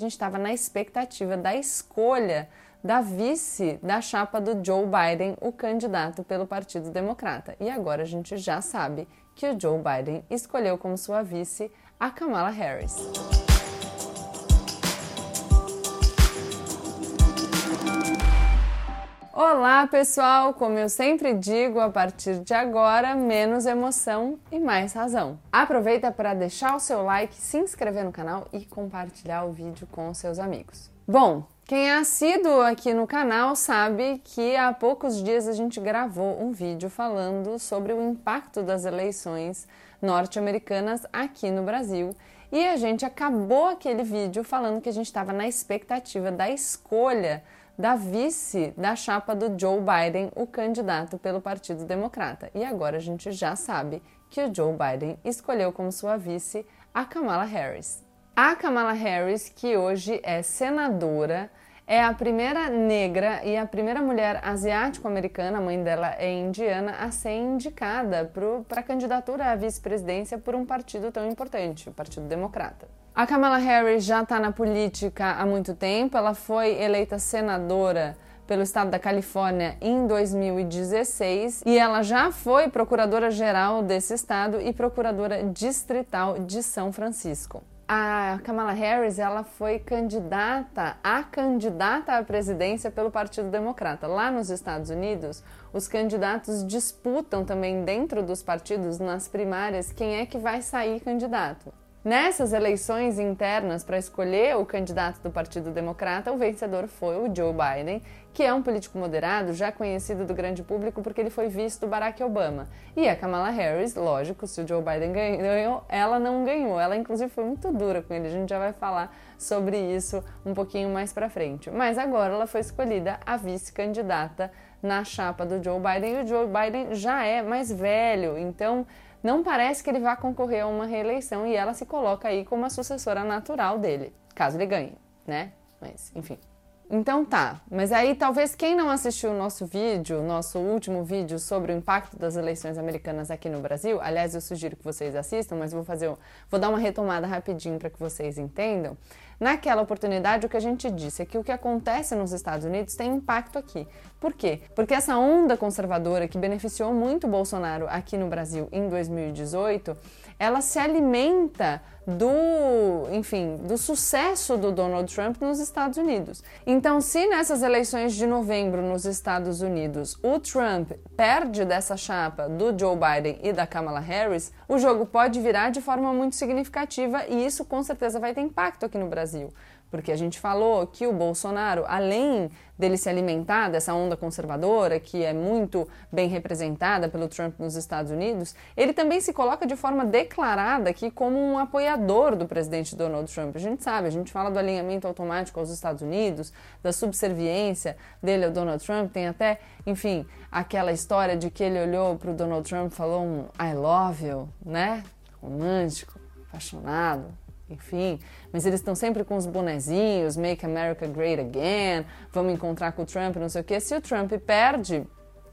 Gente estava na expectativa da escolha da vice da chapa do Joe Biden, o candidato pelo Partido Democrata. E agora a gente já sabe que o Joe Biden escolheu como sua vice a Kamala Harris. Olá, pessoal! Como eu sempre digo, a partir de agora, menos emoção e mais razão. Aproveita para deixar o seu like, se inscrever no canal e compartilhar o vídeo com seus amigos. Bom, quem é assíduo aqui no canal sabe que há poucos dias a gente gravou um vídeo falando sobre o impacto das eleições norte-americanas aqui no Brasil. E a gente acabou aquele vídeo falando que a gente estava na expectativa da escolha da vice da chapa do Joe Biden, o candidato pelo Partido Democrata. E agora a gente já sabe que o Joe Biden escolheu como sua vice a Kamala Harris. A Kamala Harris, que hoje é senadora, é a primeira negra e a primeira mulher asiático-americana, a mãe dela é indiana, a ser indicada para a candidatura à vice-presidência por um partido tão importante, o Partido Democrata. A Kamala Harris já está na política há muito tempo. Ela foi eleita senadora pelo estado da Califórnia em 2016 e ela já foi procuradora-geral desse estado e procuradora distrital de São Francisco. A Kamala Harris ela foi candidata a candidata à presidência pelo Partido Democrata. Lá nos Estados Unidos, os candidatos disputam também dentro dos partidos nas primárias quem é que vai sair candidato. Nessas eleições internas para escolher o candidato do Partido Democrata, o vencedor foi o Joe Biden, que é um político moderado, já conhecido do grande público porque ele foi visto do Barack Obama. E a Kamala Harris, lógico, se o Joe Biden ganhou, ela não ganhou. Ela inclusive foi muito dura com ele. A gente já vai falar sobre isso um pouquinho mais para frente. Mas agora ela foi escolhida a vice-candidata na chapa do Joe Biden e o Joe Biden já é mais velho, então não parece que ele vá concorrer a uma reeleição e ela se coloca aí como a sucessora natural dele, caso ele ganhe, né? Mas, enfim. Então tá, mas aí talvez quem não assistiu o nosso vídeo, nosso último vídeo sobre o impacto das eleições americanas aqui no Brasil, aliás, eu sugiro que vocês assistam, mas vou fazer, vou dar uma retomada rapidinho para que vocês entendam. Naquela oportunidade, o que a gente disse é que o que acontece nos Estados Unidos tem impacto aqui. Por quê? Porque essa onda conservadora que beneficiou muito Bolsonaro aqui no Brasil em 2018, ela se alimenta do, enfim, do sucesso do Donald Trump nos Estados Unidos. Então, se nessas eleições de novembro nos Estados Unidos o Trump perde dessa chapa do Joe Biden e da Kamala Harris, o jogo pode virar de forma muito significativa e isso com certeza vai ter impacto aqui no Brasil. Porque a gente falou que o Bolsonaro, além dele se alimentar dessa onda conservadora, que é muito bem representada pelo Trump nos Estados Unidos, ele também se coloca de forma declarada aqui como um apoiador do presidente Donald Trump. A gente sabe, a gente fala do alinhamento automático aos Estados Unidos, da subserviência dele ao Donald Trump, tem até, enfim, aquela história de que ele olhou para o Donald Trump e falou um I love you, né? Romântico, apaixonado, enfim, mas eles estão sempre com os bonezinhos, Make America Great Again, vamos encontrar com o Trump, não sei o quê. Se o Trump perde,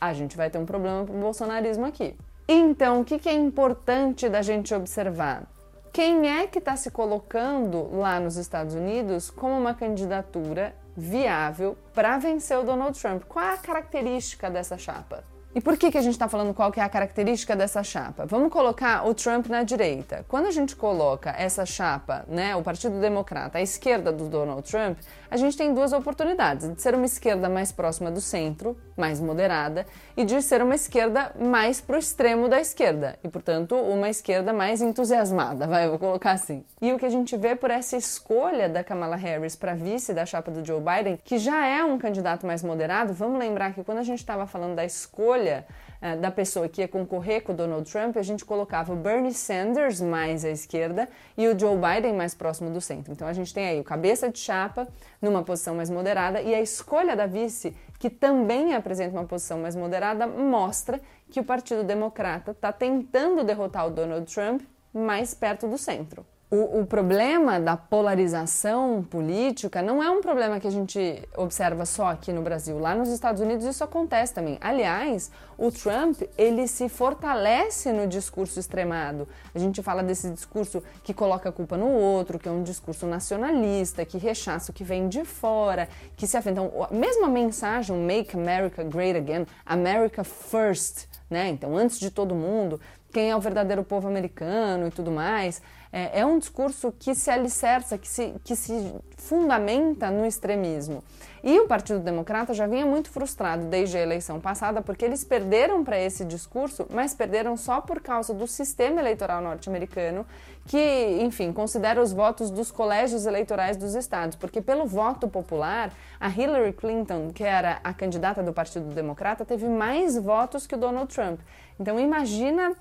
a gente vai ter um problema com o bolsonarismo aqui. Então, o que, que é importante da gente observar? Quem é que está se colocando lá nos Estados Unidos como uma candidatura viável para vencer o Donald Trump? Qual é a característica dessa chapa? E por que, que a gente está falando qual que é a característica dessa chapa? Vamos colocar o Trump na direita. Quando a gente coloca essa chapa, né, o Partido Democrata, à esquerda do Donald Trump, a gente tem duas oportunidades: de ser uma esquerda mais próxima do centro, mais moderada, e de ser uma esquerda mais pro extremo da esquerda, e portanto uma esquerda mais entusiasmada, vai, vou colocar assim. E o que a gente vê por essa escolha da Kamala Harris para vice da chapa do Joe Biden, que já é um candidato mais moderado, vamos lembrar que quando a gente estava falando da escolha escolha uh, da pessoa que ia concorrer com o Donald Trump, a gente colocava o Bernie Sanders mais à esquerda e o Joe Biden mais próximo do centro. Então a gente tem aí o cabeça de chapa numa posição mais moderada e a escolha da vice, que também apresenta uma posição mais moderada, mostra que o Partido Democrata está tentando derrotar o Donald Trump mais perto do centro. O, o, problema da polarização política não é um problema que a gente observa só aqui no Brasil. Lá nos Estados Unidos isso acontece também. Aliás, o Trump ele se fortalece no discurso extremado. A gente fala desse discurso que coloca a culpa no outro, que é um discurso nacionalista, que rechaça o que vem de fora, que se afeta. Então, a mesma mensagem, Make America Great Again, America First, né? Então, antes de todo mundo, quem é o verdadeiro povo americano e tudo mais. É, é um discurso que se alicerça, que se, que se fundamenta no extremismo. E o Partido Democrata já vinha muito frustrado desde a eleição passada, porque eles perderam para esse discurso, mas perderam só por causa do sistema eleitoral norte-americano, que, enfim, considera os votos dos colégios eleitorais dos estados, porque pelo voto popular, a Hillary Clinton, que era a candidata do Partido Democrata, teve mais votos que o Donald Trump. Então imagina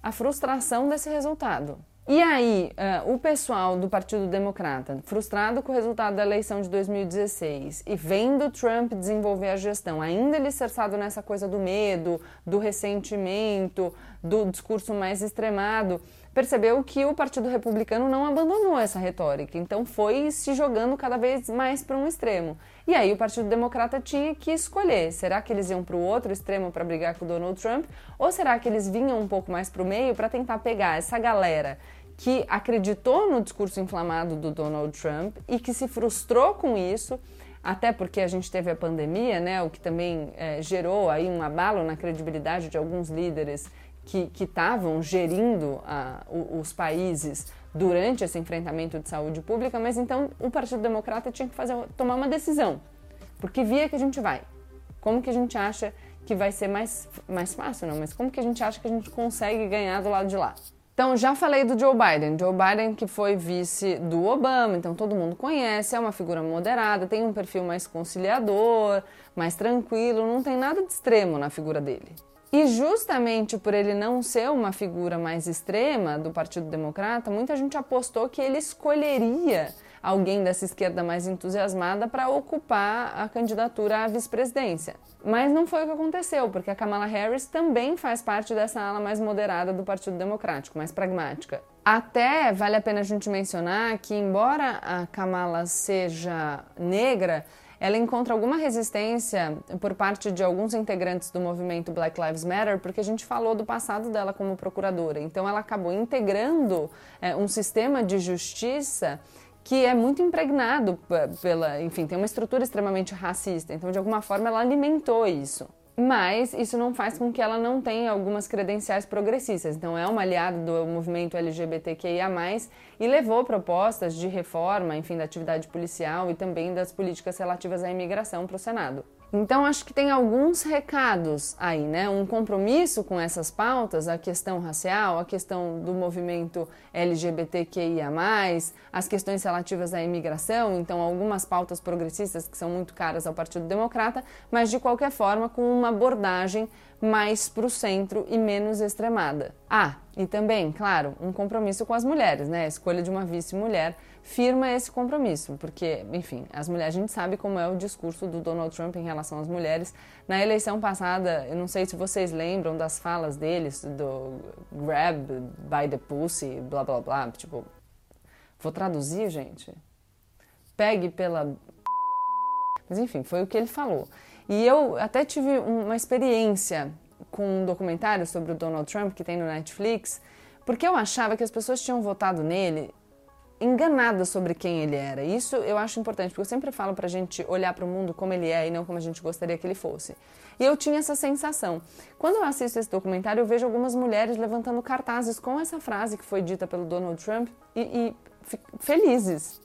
a frustração desse resultado. E aí, uh, o pessoal do Partido Democrata, frustrado com o resultado da eleição de 2016 e vendo Trump desenvolver a gestão, ainda alicerçado nessa coisa do medo, do ressentimento, do discurso mais extremado, percebeu que o Partido Republicano não abandonou essa retórica, então foi se jogando cada vez mais para um extremo. E aí o Partido Democrata tinha que escolher: será que eles iam para o outro extremo para brigar com o Donald Trump? Ou será que eles vinham um pouco mais para o meio para tentar pegar essa galera que acreditou no discurso inflamado do Donald Trump e que se frustrou com isso? até porque a gente teve a pandemia, né, o que também é, gerou aí um abalo na credibilidade de alguns líderes que estavam gerindo a, os países durante esse enfrentamento de saúde pública, mas então o Partido Democrata tinha que fazer, tomar uma decisão, porque via que a gente vai. Como que a gente acha que vai ser mais, mais fácil, não, mas como que a gente acha que a gente consegue ganhar do lado de lá? Então, já falei do Joe Biden. Joe Biden, que foi vice do Obama, então todo mundo conhece, é uma figura moderada, tem um perfil mais conciliador, mais tranquilo, não tem nada de extremo na figura dele. E justamente por ele não ser uma figura mais extrema do Partido Democrata, muita gente apostou que ele escolheria alguém dessa esquerda mais entusiasmada para ocupar a candidatura à vice-presidência. Mas não foi o que aconteceu, porque a Kamala Harris também faz parte dessa ala mais moderada do Partido Democrático, mais pragmática. Até vale a pena a gente mencionar que, embora a Kamala seja negra, ela encontra alguma resistência por parte de alguns integrantes do movimento Black Lives Matter, porque a gente falou do passado dela como procuradora. Então, ela acabou integrando é, um sistema de justiça que é muito impregnado pela, enfim, tem uma estrutura extremamente racista. Então, de alguma forma, ela alimentou isso. Mas isso não faz com que ela não tenha algumas credenciais progressistas. Então, é uma aliada do movimento LGBTQIA, e levou propostas de reforma, enfim, da atividade policial e também das políticas relativas à imigração para o Senado. Então, acho que tem alguns recados aí, né? Um compromisso com essas pautas, a questão racial, a questão do movimento LGBTQIA, as questões relativas à imigração, então, algumas pautas progressistas que são muito caras ao Partido Democrata, mas de qualquer forma com uma abordagem mais para o centro e menos extremada. Ah, e também, claro, um compromisso com as mulheres, né? A escolha de uma vice-mulher firma esse compromisso, porque, enfim, as mulheres, a gente sabe como é o discurso do Donald Trump em relação às mulheres. Na eleição passada, eu não sei se vocês lembram das falas deles, do grab by the pussy, blá blá blá, tipo, vou traduzir, gente. Pegue pela. Mas enfim, foi o que ele falou. E eu até tive uma experiência com um documentário sobre o Donald Trump que tem no Netflix, porque eu achava que as pessoas tinham votado nele enganada sobre quem ele era. Isso eu acho importante, porque eu sempre falo pra gente olhar para o mundo como ele é e não como a gente gostaria que ele fosse. E eu tinha essa sensação. Quando eu assisto esse documentário, eu vejo algumas mulheres levantando cartazes com essa frase que foi dita pelo Donald Trump e, e felizes.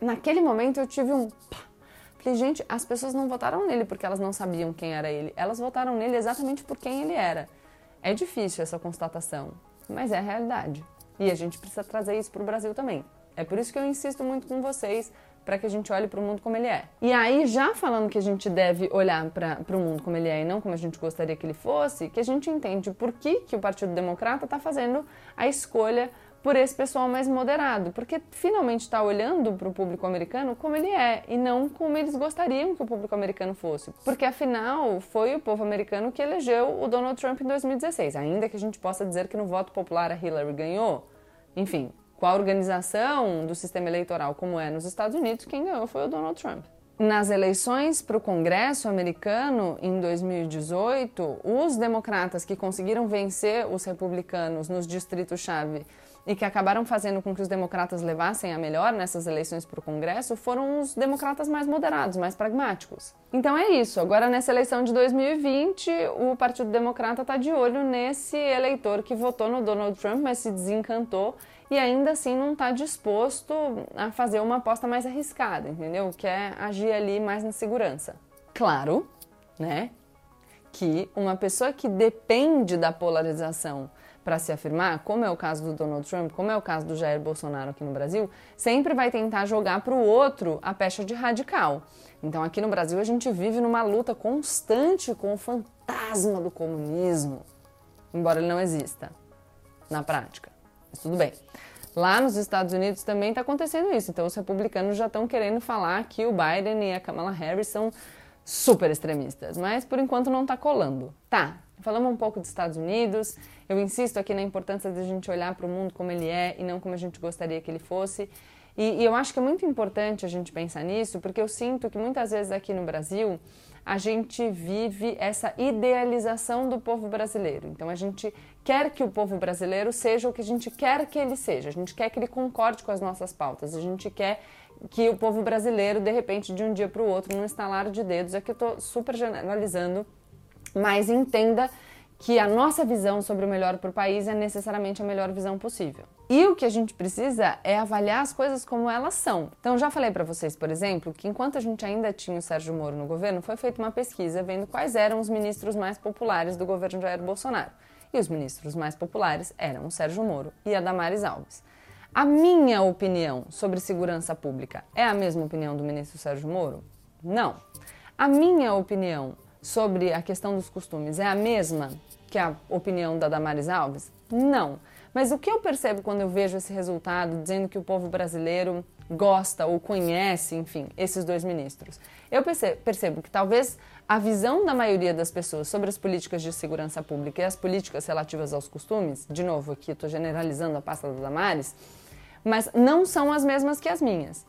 Naquele momento eu tive um. Gente, as pessoas não votaram nele porque elas não sabiam quem era ele. Elas votaram nele exatamente por quem ele era. É difícil essa constatação, mas é a realidade. E a gente precisa trazer isso para o Brasil também. É por isso que eu insisto muito com vocês para que a gente olhe para o mundo como ele é. E aí, já falando que a gente deve olhar para o mundo como ele é e não como a gente gostaria que ele fosse, que a gente entende por que, que o Partido Democrata está fazendo a escolha por esse pessoal mais moderado, porque finalmente está olhando para o público americano como ele é e não como eles gostariam que o público americano fosse. Porque afinal foi o povo americano que elegeu o Donald Trump em 2016, ainda que a gente possa dizer que no voto popular a Hillary ganhou. Enfim, com a organização do sistema eleitoral como é nos Estados Unidos, quem ganhou foi o Donald Trump. Nas eleições para o Congresso americano em 2018, os democratas que conseguiram vencer os republicanos nos distritos-chave e que acabaram fazendo com que os democratas levassem a melhor nessas eleições para o Congresso foram os democratas mais moderados, mais pragmáticos. Então é isso. Agora, nessa eleição de 2020, o Partido Democrata está de olho nesse eleitor que votou no Donald Trump, mas se desencantou e ainda assim não está disposto a fazer uma aposta mais arriscada, entendeu? Quer agir ali mais na segurança. Claro, né? Que uma pessoa que depende da polarização para se afirmar, como é o caso do Donald Trump, como é o caso do Jair Bolsonaro aqui no Brasil, sempre vai tentar jogar para o outro a pecha de radical. Então aqui no Brasil a gente vive numa luta constante com o fantasma do comunismo, embora ele não exista na prática. Mas tudo bem. Lá nos Estados Unidos também está acontecendo isso. Então os republicanos já estão querendo falar que o Biden e a Kamala Harris são super extremistas, mas por enquanto não está colando. Tá, falamos um pouco dos Estados Unidos. Eu insisto aqui na importância de a gente olhar para o mundo como ele é e não como a gente gostaria que ele fosse. E, e, eu acho que é muito importante a gente pensar nisso, porque eu sinto que muitas vezes aqui no Brasil a gente vive essa idealização do povo brasileiro. Então a gente quer que o povo brasileiro seja o que a gente quer que ele seja, a gente quer que ele concorde com as nossas pautas, a gente quer que o povo brasileiro, de repente, de um dia para o outro, num estalar de dedos, é que eu estou super generalizando, mas entenda que a nossa visão sobre o melhor para o país é necessariamente a melhor visão possível. E o que a gente precisa é avaliar as coisas como elas são. Então, já falei para vocês, por exemplo, que enquanto a gente ainda tinha o Sérgio Moro no governo, foi feita uma pesquisa vendo quais eram os ministros mais populares do governo Jair Bolsonaro. E os ministros mais populares eram o Sérgio Moro e a Damares Alves. A minha opinião sobre segurança pública é a mesma opinião do ministro Sérgio Moro? Não. A minha opinião sobre a questão dos costumes é a mesma que a opinião da Damares Alves? Não. Mas o que eu percebo quando eu vejo esse resultado dizendo que o povo brasileiro gosta ou conhece, enfim, esses dois ministros? Eu percebo que talvez a visão da maioria das pessoas sobre as políticas de segurança pública e as políticas relativas aos costumes, de novo aqui estou generalizando a pasta da Damares, mas não são as mesmas que as minhas.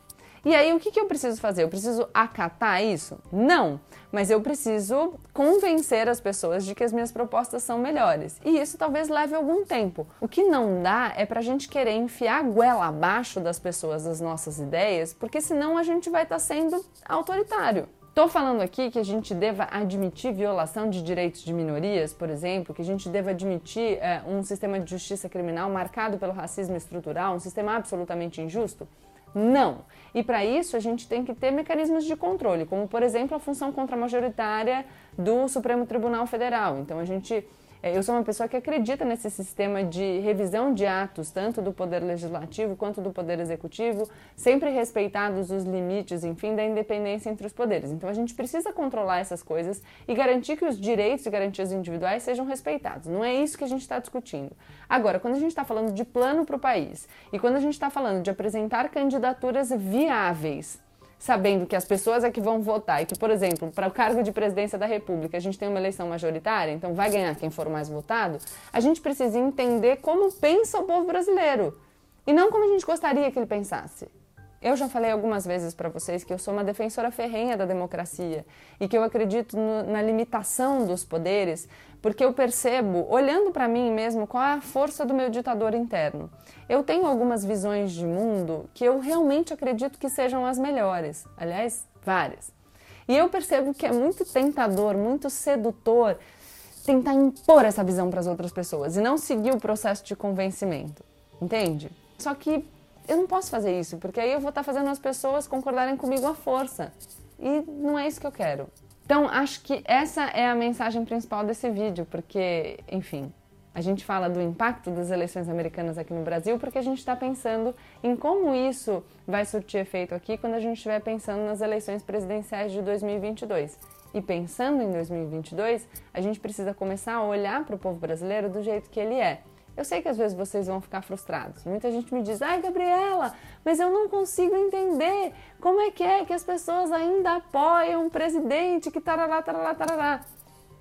E aí, o que, que eu preciso fazer? Eu preciso acatar isso? Não, mas eu preciso convencer as pessoas de que as minhas propostas são melhores. E isso talvez leve algum tempo. O que não dá é pra gente querer enfiar a goela abaixo das pessoas as nossas ideias, porque senão a gente vai estar tá sendo autoritário. Estou falando aqui que a gente deva admitir violação de direitos de minorias, por exemplo, que a gente deva admitir é, um sistema de justiça criminal marcado pelo racismo estrutural, um sistema absolutamente injusto? Não. E para isso a gente tem que ter mecanismos de controle, como por exemplo a função contramajoritária do Supremo Tribunal Federal. Então a gente eu sou uma pessoa que acredita nesse sistema de revisão de atos, tanto do Poder Legislativo quanto do Poder Executivo, sempre respeitados os limites, enfim, da independência entre os poderes. Então a gente precisa controlar essas coisas e garantir que os direitos e garantias individuais sejam respeitados. Não é isso que a gente está discutindo. Agora, quando a gente está falando de plano para o país e quando a gente está falando de apresentar candidaturas viáveis, sabendo que as pessoas é que vão votar e que, por exemplo, para o cargo de presidência da República a gente tem uma eleição majoritária, então vai ganhar quem for mais votado, a gente precisa entender como pensa o povo brasileiro e não como a gente gostaria que ele pensasse. Eu já falei algumas vezes para vocês que eu sou uma defensora ferrenha da democracia e que eu acredito no, na limitação dos poderes, porque eu percebo, olhando para mim mesmo, qual é a força do meu ditador interno. Eu tenho algumas visões de mundo que eu realmente acredito que sejam as melhores, aliás, várias. E eu percebo que é muito tentador, muito sedutor tentar impor essa visão para as outras pessoas e não seguir o processo de convencimento, entende? Só que eu não posso fazer isso, porque aí eu vou estar fazendo as pessoas concordarem comigo à força. E não é isso que eu quero. Então, acho que essa é a mensagem principal desse vídeo, porque, enfim, a gente fala do impacto das eleições americanas aqui no Brasil porque a gente está pensando em como isso vai surtir efeito aqui quando a gente estiver pensando nas eleições presidenciais de 2022. E pensando em 2022, a gente precisa começar a olhar para o povo brasileiro do jeito que ele é. Eu sei que às vezes vocês vão ficar frustrados. Muita gente me diz: ai, Gabriela, mas eu não consigo entender como é que é que as pessoas ainda apoiam um presidente que tarará, tarará, tarará.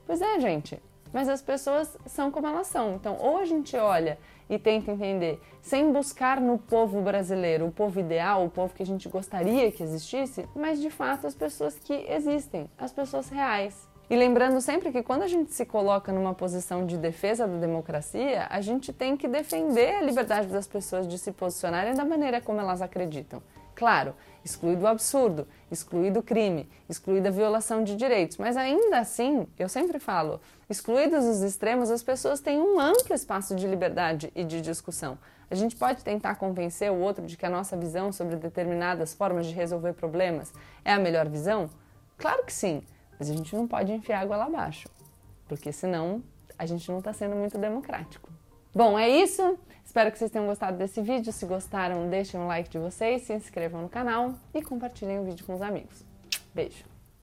Pois é, gente. mas as pessoas são como elas são. Então, ou a gente olha e tenta entender, sem buscar no povo brasileiro o povo ideal, o povo que a gente gostaria que existisse, mas de fato as pessoas que existem, as pessoas reais. E lembrando sempre que quando a gente se coloca numa posição de defesa da democracia, a gente tem que defender a liberdade das pessoas de se posicionarem da maneira como elas acreditam. Claro, excluído o absurdo, excluído o crime, excluída a violação de direitos, mas ainda assim, eu sempre falo, excluídos os extremos, as pessoas têm um amplo espaço de liberdade e de discussão. A gente pode tentar convencer o outro de que a nossa visão sobre determinadas formas de resolver problemas é a melhor visão? Claro que sim, mas a gente não pode enfiar água lá abaixo, porque senão a gente não está sendo muito democrático. Bom, é isso. Espero que vocês tenham gostado desse vídeo. Se gostaram, deixem um like de vocês, se inscrevam no canal e compartilhem o vídeo com os amigos. Beijo!